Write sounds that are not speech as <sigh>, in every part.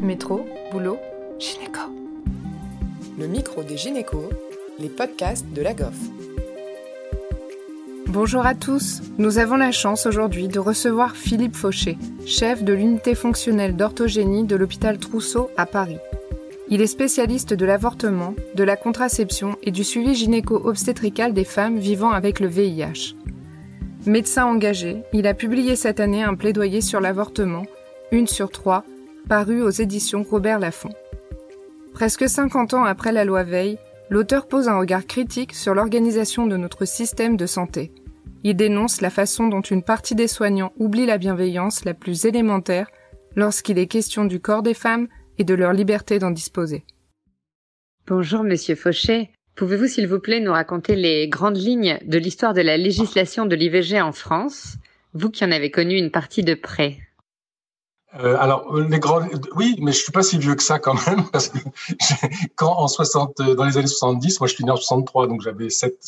Métro, boulot, gynéco. Le micro des gynécos, les podcasts de la GOF. Bonjour à tous. Nous avons la chance aujourd'hui de recevoir Philippe Fauché, chef de l'unité fonctionnelle d'orthogénie de l'hôpital Trousseau à Paris. Il est spécialiste de l'avortement, de la contraception et du suivi gynéco-obstétrical des femmes vivant avec le VIH. Médecin engagé, il a publié cette année un plaidoyer sur l'avortement, une sur trois, paru aux éditions Robert Laffont. Presque 50 ans après la loi Veil, l'auteur pose un regard critique sur l'organisation de notre système de santé. Il dénonce la façon dont une partie des soignants oublie la bienveillance la plus élémentaire lorsqu'il est question du corps des femmes et de leur liberté d'en disposer. Bonjour Monsieur Fauché. Pouvez-vous s'il vous plaît nous raconter les grandes lignes de l'histoire de la législation de l'IVG en France, vous qui en avez connu une partie de près euh, alors euh, les grands, oui, mais je suis pas si vieux que ça quand même <laughs> parce que quand en 60, euh, dans les années 70, moi je suis né en 63, donc j'avais 7,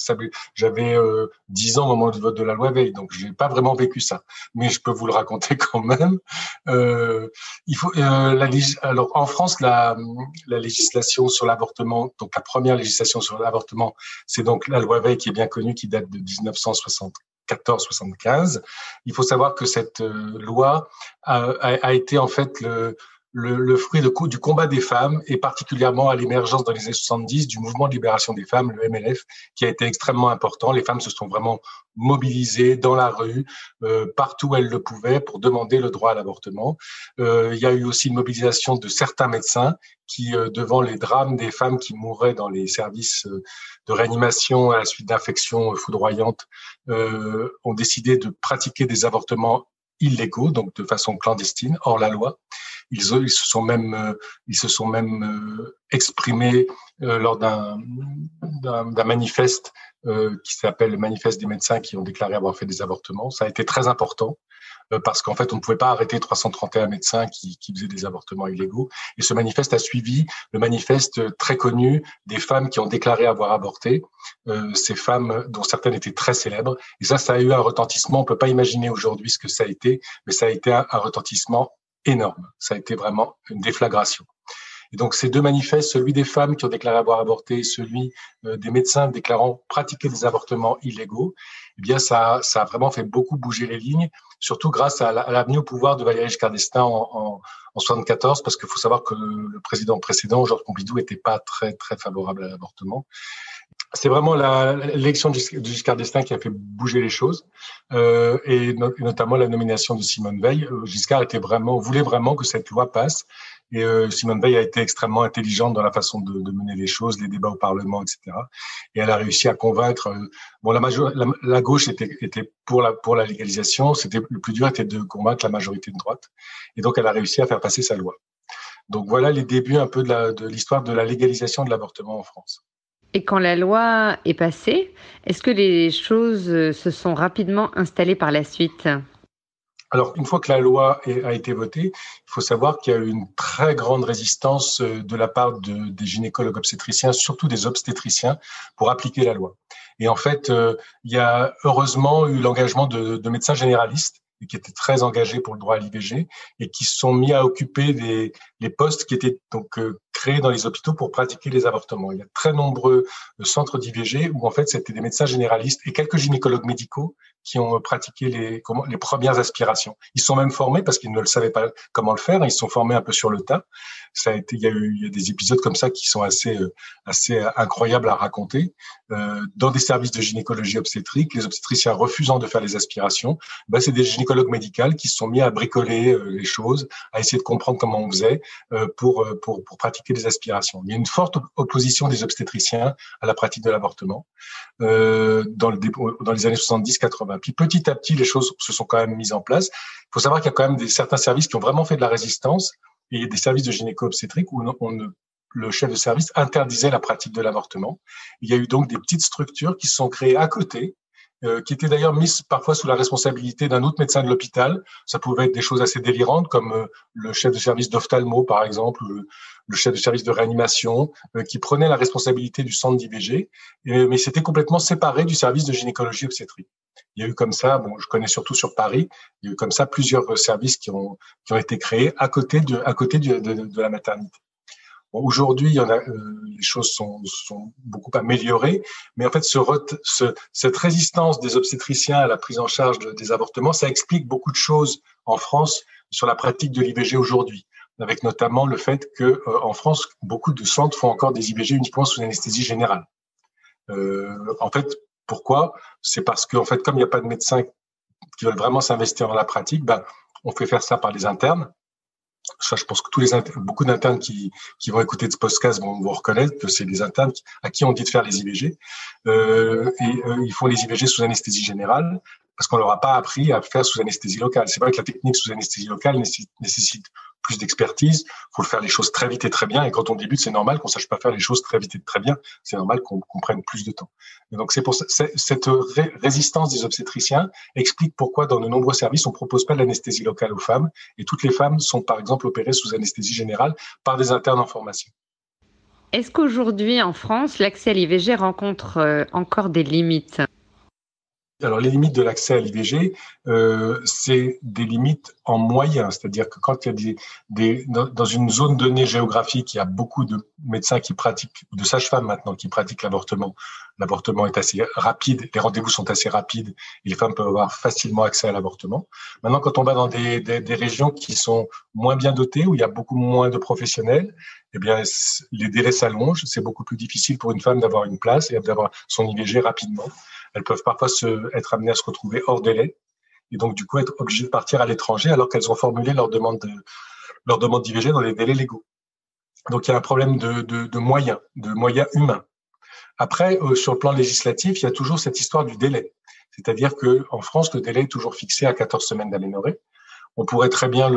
j'avais euh, 10 ans au moment du vote de la loi Veil, donc j'ai pas vraiment vécu ça, mais je peux vous le raconter <laughs> quand même. Euh, il faut, euh, la, alors en France, la, la législation sur l'avortement, donc la première législation sur l'avortement, c'est donc la loi Veil qui est bien connue, qui date de 1960. 1475. Il faut savoir que cette euh, loi a, a, été en fait le, le, le fruit de, du combat des femmes et particulièrement à l'émergence dans les années 70 du mouvement de libération des femmes, le MLF, qui a été extrêmement important. Les femmes se sont vraiment mobilisées dans la rue, euh, partout où elles le pouvaient, pour demander le droit à l'avortement. Euh, il y a eu aussi une mobilisation de certains médecins qui, euh, devant les drames des femmes qui mouraient dans les services euh, de réanimation à la suite d'infections foudroyantes, euh, ont décidé de pratiquer des avortements illégaux, donc de façon clandestine, hors la loi. Ils, ils se sont même, euh, ils se sont même euh, exprimés euh, lors d'un manifeste qui s'appelle le manifeste des médecins qui ont déclaré avoir fait des avortements. Ça a été très important parce qu'en fait, on ne pouvait pas arrêter 331 médecins qui, qui faisaient des avortements illégaux. Et ce manifeste a suivi le manifeste très connu des femmes qui ont déclaré avoir avorté, euh, ces femmes dont certaines étaient très célèbres. Et ça, ça a eu un retentissement. On peut pas imaginer aujourd'hui ce que ça a été, mais ça a été un retentissement énorme. Ça a été vraiment une déflagration. Et donc ces deux manifestes, celui des femmes qui ont déclaré avoir avorté, celui euh, des médecins déclarant pratiquer des avortements illégaux, eh bien ça, ça a vraiment fait beaucoup bouger les lignes, surtout grâce à l'avenue au pouvoir de Valéry Giscard d'Estaing en, en, en 74, parce qu'il faut savoir que le, le président précédent, Georges Pompidou, n'était pas très très favorable à l'avortement c'est vraiment l'élection de Giscard d'Estaing qui a fait bouger les choses, euh, et, no, et, notamment la nomination de Simone Veil. Euh, Giscard voulait vraiment que cette loi passe, et euh, Simone Veil a été extrêmement intelligente dans la façon de, mener les choses, les débats au Parlement, etc. Et elle a réussi à convaincre. Bon, la, gauche était, pour la légalisation. C'était le plus dur était de convaincre la majorité de droite, et donc elle a réussi à faire passer sa loi. Donc voilà les débuts un peu de l'histoire de la légalisation de l'avortement en France. Et quand la loi est passée, est-ce que les choses se sont rapidement installées par la suite? Alors, une fois que la loi a été votée, il faut savoir qu'il y a eu une très grande résistance euh, de la part de, des gynécologues obstétriciens, surtout des obstétriciens, pour appliquer la loi. Et en fait, euh, il y a heureusement eu l'engagement de médecins généralistes qui étaient très engagés pour le droit à l'IVG et qui se sont mis à occuper des, les postes qui étaient donc euh, créés dans les hôpitaux pour pratiquer les avortements. Il y a très nombreux euh, centres d'IVG où en fait c'était des médecins généralistes et quelques gynécologues médicaux qui ont pratiqué les, comment, les premières aspirations. Ils sont même formés parce qu'ils ne le savaient pas comment le faire. Ils sont formés un peu sur le tas. Ça a été, il y a eu il y a des épisodes comme ça qui sont assez euh, assez incroyables à raconter. Euh, dans des services de gynécologie obstétrique, les obstétriciens refusant de faire les aspirations, ben, c'est des gynécologues médicaux qui se sont mis à bricoler euh, les choses, à essayer de comprendre comment on faisait euh, pour, euh, pour pour pratiquer les aspirations. Il y a une forte opposition des obstétriciens à la pratique de l'avortement euh, dans le dans les années 70-80. Puis petit à petit, les choses se sont quand même mises en place. Il faut savoir qu'il y a quand même des, certains services qui ont vraiment fait de la résistance et des services de gynéco-obstétrique où le chef de service interdisait la pratique de l'avortement. Il y a eu donc des petites structures qui se sont créées à côté euh, qui étaient d'ailleurs mises parfois sous la responsabilité d'un autre médecin de l'hôpital. Ça pouvait être des choses assez délirantes, comme euh, le chef de service d'ophtalmo, par exemple, ou le, chef de service de réanimation, euh, qui prenait la responsabilité du centre d'IVG, mais c'était complètement séparé du service de gynécologie obstétrique. Il y a eu comme ça, bon, je connais surtout sur Paris, il y a eu comme ça plusieurs services qui ont, qui ont été créés à côté de, à côté de la maternité. Aujourd'hui, il y en a, euh, les choses sont, sont, beaucoup améliorées, mais en fait, ce, ce, cette résistance des obstétriciens à la prise en charge des avortements, ça explique beaucoup de choses en France sur la pratique de l'IVG aujourd'hui, avec notamment le fait que euh, en France, beaucoup de centres font encore des IVG uniquement sous anesthésie générale. Euh, en fait, pourquoi? C'est parce qu'en fait, comme il n'y a pas de médecins qui veulent vraiment s'investir dans la pratique, ben, on fait faire ça par les internes ça, je pense que tous les beaucoup d'internes qui, qui vont écouter ce podcast vont, vont reconnaître que c'est des internes à qui on dit de faire les IVG. Euh, et euh, ils font les IVG sous anesthésie générale parce qu'on leur a pas appris à faire sous anesthésie locale. C'est vrai que la technique sous anesthésie locale nécessite plus d'expertise. faut faire les choses très vite et très bien. Et quand on débute, c'est normal qu'on sache pas faire les choses très vite et très bien. C'est normal qu'on prenne plus de temps. Et donc c'est pour cette résistance des obstétriciens explique pourquoi dans de nombreux services on propose pas l'anesthésie locale aux femmes et toutes les femmes sont par exemple opérées sous anesthésie générale par des internes en formation. Est-ce qu'aujourd'hui en France, l'accès à l'IVG rencontre euh, encore des limites? Alors les limites de l'accès à l'IVG, euh, c'est des limites en moyens, c'est-à-dire que quand il y a des, des dans une zone donnée géographique, il y a beaucoup de médecins qui pratiquent, de sages-femmes maintenant qui pratiquent l'avortement. L'avortement est assez rapide, les rendez-vous sont assez rapides et les femmes peuvent avoir facilement accès à l'avortement. Maintenant, quand on va dans des, des, des, régions qui sont moins bien dotées, où il y a beaucoup moins de professionnels, eh bien les délais s'allongent. C'est beaucoup plus difficile pour une femme d'avoir une place et d'avoir son IVG rapidement elles peuvent parfois se, être amenées à se retrouver hors délai et donc du coup être obligées de partir à l'étranger alors qu'elles ont formulé leur demande de, d'IVG dans les délais légaux. Donc il y a un problème de moyens, de moyens humains. Après, euh, sur le plan législatif, il y a toujours cette histoire du délai. C'est-à-dire que en France, le délai est toujours fixé à 14 semaines d'aménorrhée. On pourrait très bien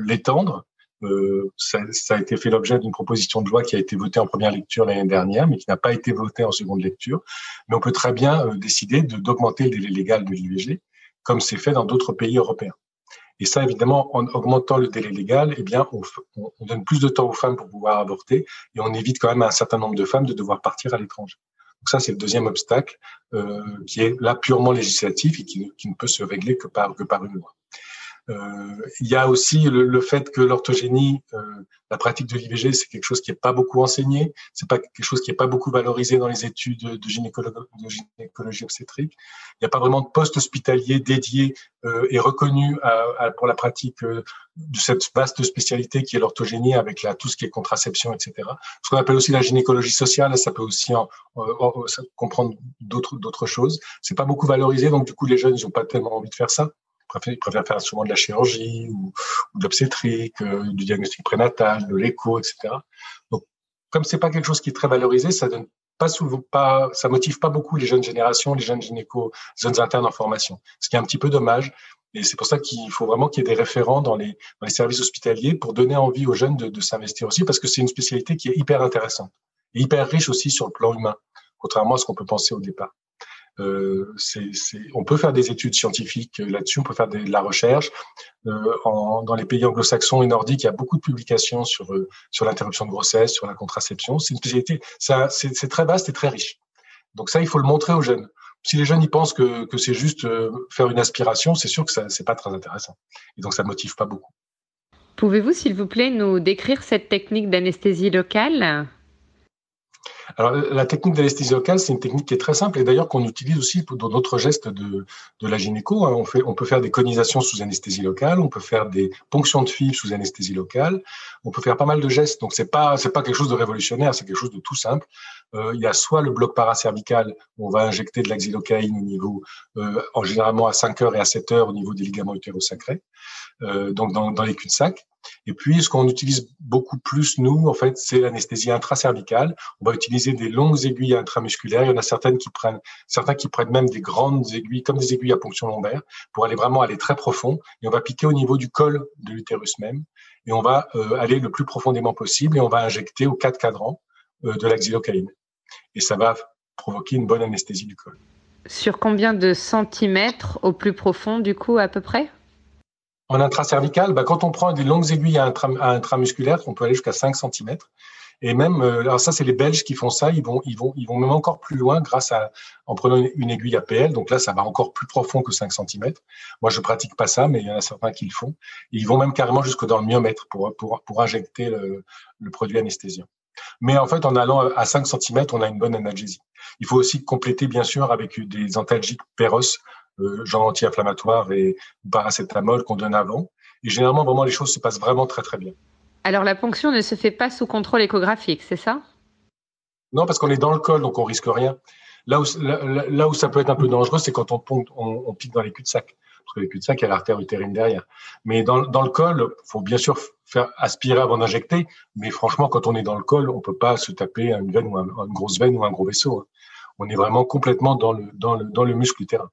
l'étendre euh, ça, a été fait l'objet d'une proposition de loi qui a été votée en première lecture l'année dernière, mais qui n'a pas été votée en seconde lecture. Mais on peut très bien euh, décider d'augmenter le délai légal de l'IVG, comme c'est fait dans d'autres pays européens. Et ça, évidemment, en augmentant le délai légal, eh bien, on, on, donne plus de temps aux femmes pour pouvoir avorter et on évite quand même à un certain nombre de femmes de devoir partir à l'étranger. Donc ça, c'est le deuxième obstacle euh, qui est là purement législatif et qui, ne peut se régler que par une loi. Euh, il y a aussi le, le fait que l'orthogénie, euh, la pratique de l'IVG, c'est quelque chose qui n'est pas beaucoup enseigné, c'est pas quelque chose qui n'est pas beaucoup valorisé dans les études de, de gynécologie obstétrique. Il n'y a pas vraiment de poste hospitalier dédié euh, et reconnu à, à, pour la pratique de cette vaste spécialité qui est l'orthogénie avec la, tout ce qui est contraception, etc. Ce qu'on appelle aussi la gynécologie sociale, ça peut aussi en, comprendre d'autres choses. C'est pas beaucoup valorisé, donc du coup les jeunes n'ont pas tellement envie de faire ça ils préfèrent faire souvent de la chirurgie ou, de l'obstétrique, euh, du diagnostic prénatal, de l'écho, etc. Donc, comme c'est pas quelque chose qui est très valorisé, ça donne motive pas beaucoup les jeunes générations, les jeunes gynécos, les jeunes internes en formation. Ce qui est un petit peu dommage. Et c'est pour ça qu'il faut vraiment qu'il y ait des référents dans les, dans les services hospitaliers pour donner envie aux jeunes de, de s'investir aussi, parce que c'est une spécialité qui est hyper intéressante et hyper riche aussi sur le plan humain, contrairement à ce qu'on peut penser au départ. Euh, on peut faire des études scientifiques là-dessus, on peut faire de la recherche. Euh, dans les pays anglo-saxons et nordiques, il y a beaucoup de publications sur euh, sur l'interruption de grossesse, sur la contraception. C'est une spécialité, c'est, très vaste et très riche. Donc ça, il faut le montrer aux jeunes. Si les jeunes y pensent que, que c'est juste euh, faire une aspiration, c'est sûr que ça c'est pas très intéressant. Et donc ça motive pas beaucoup. Pouvez-vous, s'il vous plaît, nous décrire cette technique d'anesthésie locale? Alors, la technique d'anesthésie locale, c'est une technique qui est très simple et d'ailleurs qu'on utilise aussi dans d'autres gestes de, de la gynéco. Hein. On, fait, on peut faire des conisations sous anesthésie locale, on peut faire des ponctions de fibres sous anesthésie locale, on peut faire pas mal de gestes. Donc, c'est pas c'est pas quelque chose de révolutionnaire, c'est quelque chose de tout simple. Euh, il y a soit le bloc paracervical, où on va injecter de l'axylocaïne au niveau, euh, en généralement à 5 heures et à 7 heures au niveau des ligaments utérosacrés, euh, donc dans, dans les cul-de-sac. Et puis, ce qu'on utilise beaucoup plus, nous, en fait, c'est l'anesthésie intracervicale. On va utiliser des longues aiguilles intramusculaires. Il y en a certaines qui prennent, certains qui prennent même des grandes aiguilles, comme des aiguilles à ponction lombaire, pour aller vraiment aller très profond. Et on va piquer au niveau du col de l'utérus même. Et on va euh, aller le plus profondément possible et on va injecter aux quatre cadrans euh, de l'axylocaïne. Et ça va provoquer une bonne anesthésie du col. Sur combien de centimètres au plus profond, du coup, à peu près? En intracervical, bah, quand on prend des longues aiguilles à, intramusculaire, on peut aller jusqu'à 5 cm. Et même, euh, alors ça, c'est les Belges qui font ça. Ils vont, ils vont, ils vont même encore plus loin grâce à, en prenant une, aiguille APL. Donc là, ça va encore plus profond que 5 cm. Moi, je pratique pas ça, mais il y en a certains qui le font. Ils vont même carrément jusque dans le myomètre pour, pour, pour injecter le, le produit anesthésiant. Mais en fait, en allant à 5 cm, on a une bonne analgésie. Il faut aussi compléter, bien sûr, avec des antalgiques péros, genre anti-inflammatoires et paracétamol qu'on donne avant. Et généralement, vraiment, les choses se passent vraiment très, très bien. Alors, la ponction ne se fait pas sous contrôle échographique, c'est ça? Non, parce qu'on est dans le col, donc on risque rien. Là où, là, où ça peut être un peu dangereux, c'est quand on, on, pique dans les cul-de-sac. Parce que les cul-de-sac, il y a l'artère utérine derrière. Mais dans, dans le col, faut bien sûr faire aspirer avant d'injecter. Mais franchement, quand on est dans le col, on peut pas se taper une veine ou une grosse veine ou un gros vaisseau. Hein. On est vraiment complètement dans le, dans le, dans le muscle utérin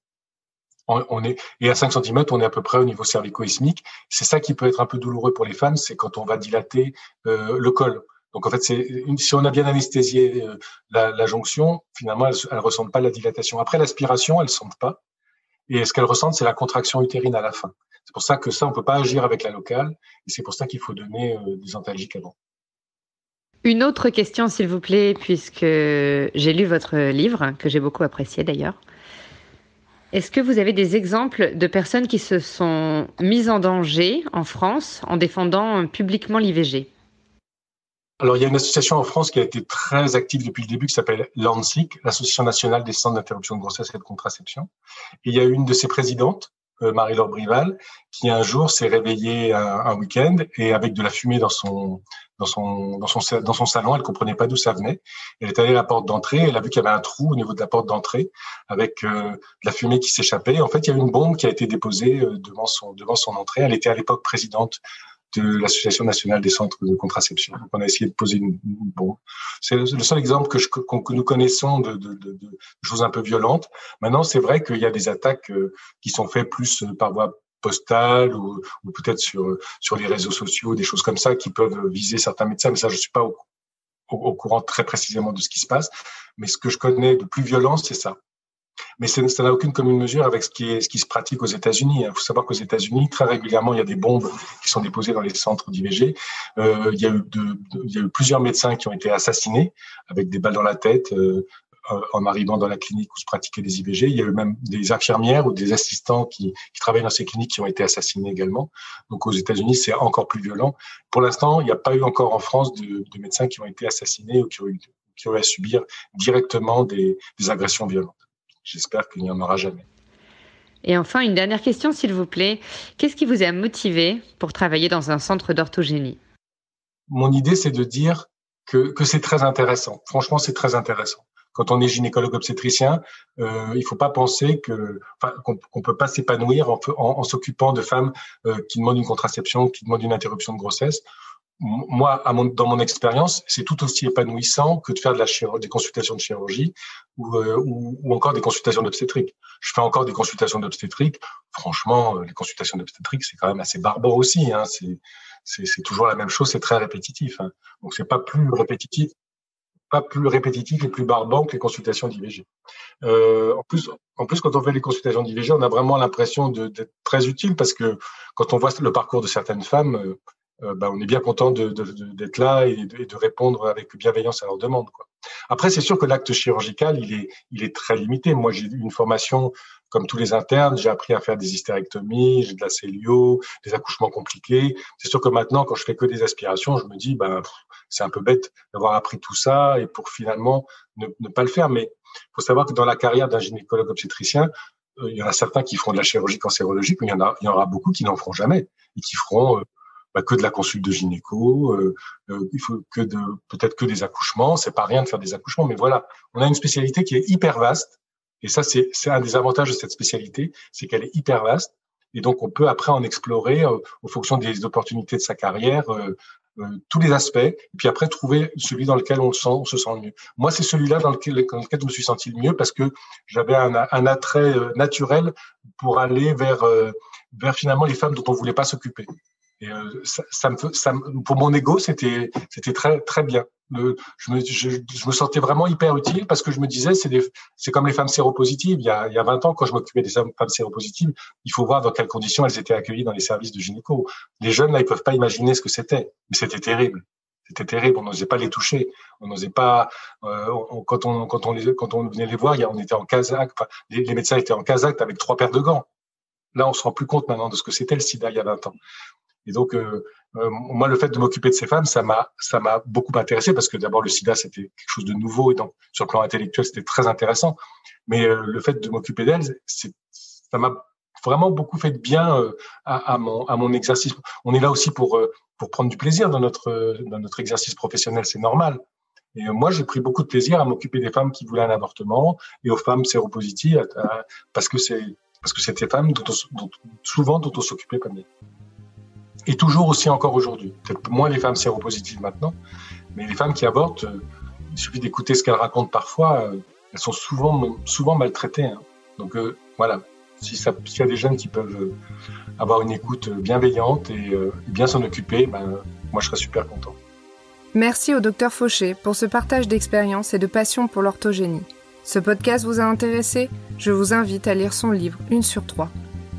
on est et à 5 cm, on est à peu près au niveau cervico-ismique. C'est ça qui peut être un peu douloureux pour les femmes, c'est quand on va dilater euh, le col. Donc en fait, si on a bien anesthésié euh, la, jonction, finalement, elles, ne ressentent pas la dilatation. Après l'aspiration, elles sentent pas. Et ce qu'elles ressentent, c'est la contraction utérine à la fin. C'est pour ça que ça, on peut pas agir avec la locale. Et c'est pour ça qu'il faut donner euh, des antalgiques avant. Une autre question, s'il vous plaît, puisque j'ai lu votre livre, que j'ai beaucoup apprécié d'ailleurs. Est-ce que vous avez des exemples de personnes qui se sont mises en danger en France en défendant publiquement l'IVG alors, il y a une association en France qui a été très active depuis le début qui s'appelle l'ANSIC, l'Association nationale des centres d'interruption de grossesse et de contraception. Et il y a une de ses présidentes, euh, Marie-Laure Brival, qui un jour s'est réveillée un week-end et avec de la fumée dans son dans son, dans son, dans son salon. Elle comprenait pas d'où ça venait. Elle est allée à la porte d'entrée. Elle a vu qu'il y avait un trou au niveau de la porte d'entrée avec euh, de la fumée qui s'échappait. En fait, il y avait une bombe qui a été déposée euh, devant son, devant son entrée. Elle était à l'époque présidente de l'Association nationale des centres de contraception. On a essayé de poser une, bombe. C'est le seul exemple que, je, que nous connaissons de, de, de, de, choses un peu violentes. Maintenant, c'est vrai qu'il y a des attaques euh, qui sont faites plus par voie postales ou, peut-être sur sur les réseaux sociaux, des choses comme ça qui peuvent viser certains médecins. Mais ça, je suis pas au, au, courant très précisément de ce qui se passe. Mais ce que je connais de plus violent, c'est ça. Mais ça n'a aucune commune mesure avec ce qui, se pratique aux États-Unis. Il faut savoir qu'aux États-Unis, très régulièrement, il y a des bombes qui sont déposées dans les centres d'IVG. Euh, il, y a eu plusieurs médecins qui ont été assassinés avec des balles dans la tête, euh, en arrivant dans la clinique où se pratiquaient des IVG. Il y a eu même des infirmières ou des assistants qui, qui travaillent dans ces cliniques qui ont été assassinés également. Donc aux États-Unis, c'est encore plus violent. Pour l'instant, il n'y a pas eu encore en France de, de, médecins qui ont été assassinés ou qui ont eu, qui ont eu à subir directement des, des agressions violentes. J'espère qu'il n'y en aura jamais. Et enfin, une dernière question, s'il vous plaît. Qu'est-ce qui vous a motivé pour travailler dans un centre d'orthogénie? Mon idée, c'est de dire que, que c'est très intéressant. Franchement, c'est très intéressant quand on est gynécologue obstétricien, euh, il faut pas penser que enfin, qu'on peut pas s'épanouir en, s'occupant de femmes euh, qui demandent une contraception, qui demandent une interruption de grossesse. Moi, à mon, dans mon expérience, c'est tout aussi épanouissant que de faire de la des consultations de chirurgie ou, euh, ou, encore des consultations d'obstétrique. Je fais encore des consultations d'obstétrique. Franchement, euh, les consultations d'obstétrique, c'est quand même assez barbare aussi. Hein. C'est toujours la même chose, c'est très répétitif. Hein. Donc, c'est pas plus répétitif pas plus répétitif et plus barbant que les consultations d'IVG. Euh, en plus, en plus, quand on fait les consultations d'IVG, on a vraiment l'impression d'être très utile parce que quand on voit le parcours de certaines femmes, euh, euh bah, on est bien content d'être là et de, répondre avec bienveillance à leurs demandes. Après, c'est sûr que l'acte chirurgical, il est, il est très limité. Moi, j'ai une formation comme tous les internes, j'ai appris à faire des hystérectomies, j'ai de la cellio, des accouchements compliqués. C'est sûr que maintenant, quand je fais que des aspirations, je me dis, ben, c'est un peu bête d'avoir appris tout ça et pour finalement ne, pas le faire. Mais faut savoir que dans la carrière d'un gynécologue obstétricien, euh, il y en a certains qui feront de la chirurgie cancérologique, mais il y en, a, il y en aura beaucoup qui n'en feront jamais et qui feront euh, bah, que de la consulte de gynéco, euh, il faut que de peut-être que des accouchements. C'est pas rien de faire des accouchements, mais voilà, on a une spécialité qui est hyper vaste et ça, c'est un des avantages de cette spécialité, c'est qu'elle est hyper vaste. Et donc, on peut après en explorer, euh, en fonction des opportunités de sa carrière, euh, euh, tous les aspects, et puis après trouver celui dans lequel on, le sent, on se sent le mieux. Moi, c'est celui-là dans lequel, dans lequel je me suis senti le mieux parce que j'avais un, un, attrait naturel pour aller vers, vers finalement les femmes dont on voulait pas s'occuper. Et euh, pour mon ego, c'était très bien. Le, je, me, sentais vraiment hyper utile parce que je me disais, c'est comme les femmes séropositives. Il y a, il y a 20 ans, quand je m'occupais des femmes séropositives, il faut voir dans quelles conditions elles étaient accueillies dans les services de gynéco. Les jeunes, là, ils peuvent pas imaginer ce que c'était, mais c'était terrible. C'était terrible. On n'osait pas les toucher. On n'osait pas. Euh, quand on venait les voir, on était en casaque. Les, les médecins étaient en casaque avec trois paires de gants. Là, on se rend plus compte maintenant de ce que c'était le SIDA il y a 20 ans. Et donc, euh, euh, moi, le fait de m'occuper de ces femmes, ça m'a, ça m'a beaucoup intéressé parce que d'abord, le SIDA, c'était quelque chose de nouveau et donc, sur le plan intellectuel, c'était très intéressant. Mais euh, le fait de m'occuper d'elles, ça m'a vraiment beaucoup fait de bien euh, à, à, mon, à mon exercice. On est là aussi pour, pour prendre du plaisir dans notre, dans notre exercice professionnel, c'est normal. Et moi, j'ai pris beaucoup de plaisir à m'occuper des femmes qui voulaient un avortement et aux femmes séropositives parce que c'est, parce que c'était femmes dont, dont, souvent dont on s'occupait comme et toujours aussi encore aujourd'hui. Peut-être moins les femmes séropositives maintenant, mais les femmes qui avortent, euh, il suffit d'écouter ce qu'elles racontent parfois, euh, elles sont souvent, souvent maltraitées. Hein. Donc euh, voilà, si s'il y a des jeunes qui peuvent avoir une écoute bienveillante et bien s'en occuper, ben, moi je serais super content. Merci au docteur Fauché pour ce partage d'expérience et de passion pour l'orthogénie. Ce podcast vous a intéressé? Je vous invite à lire son livre Une sur trois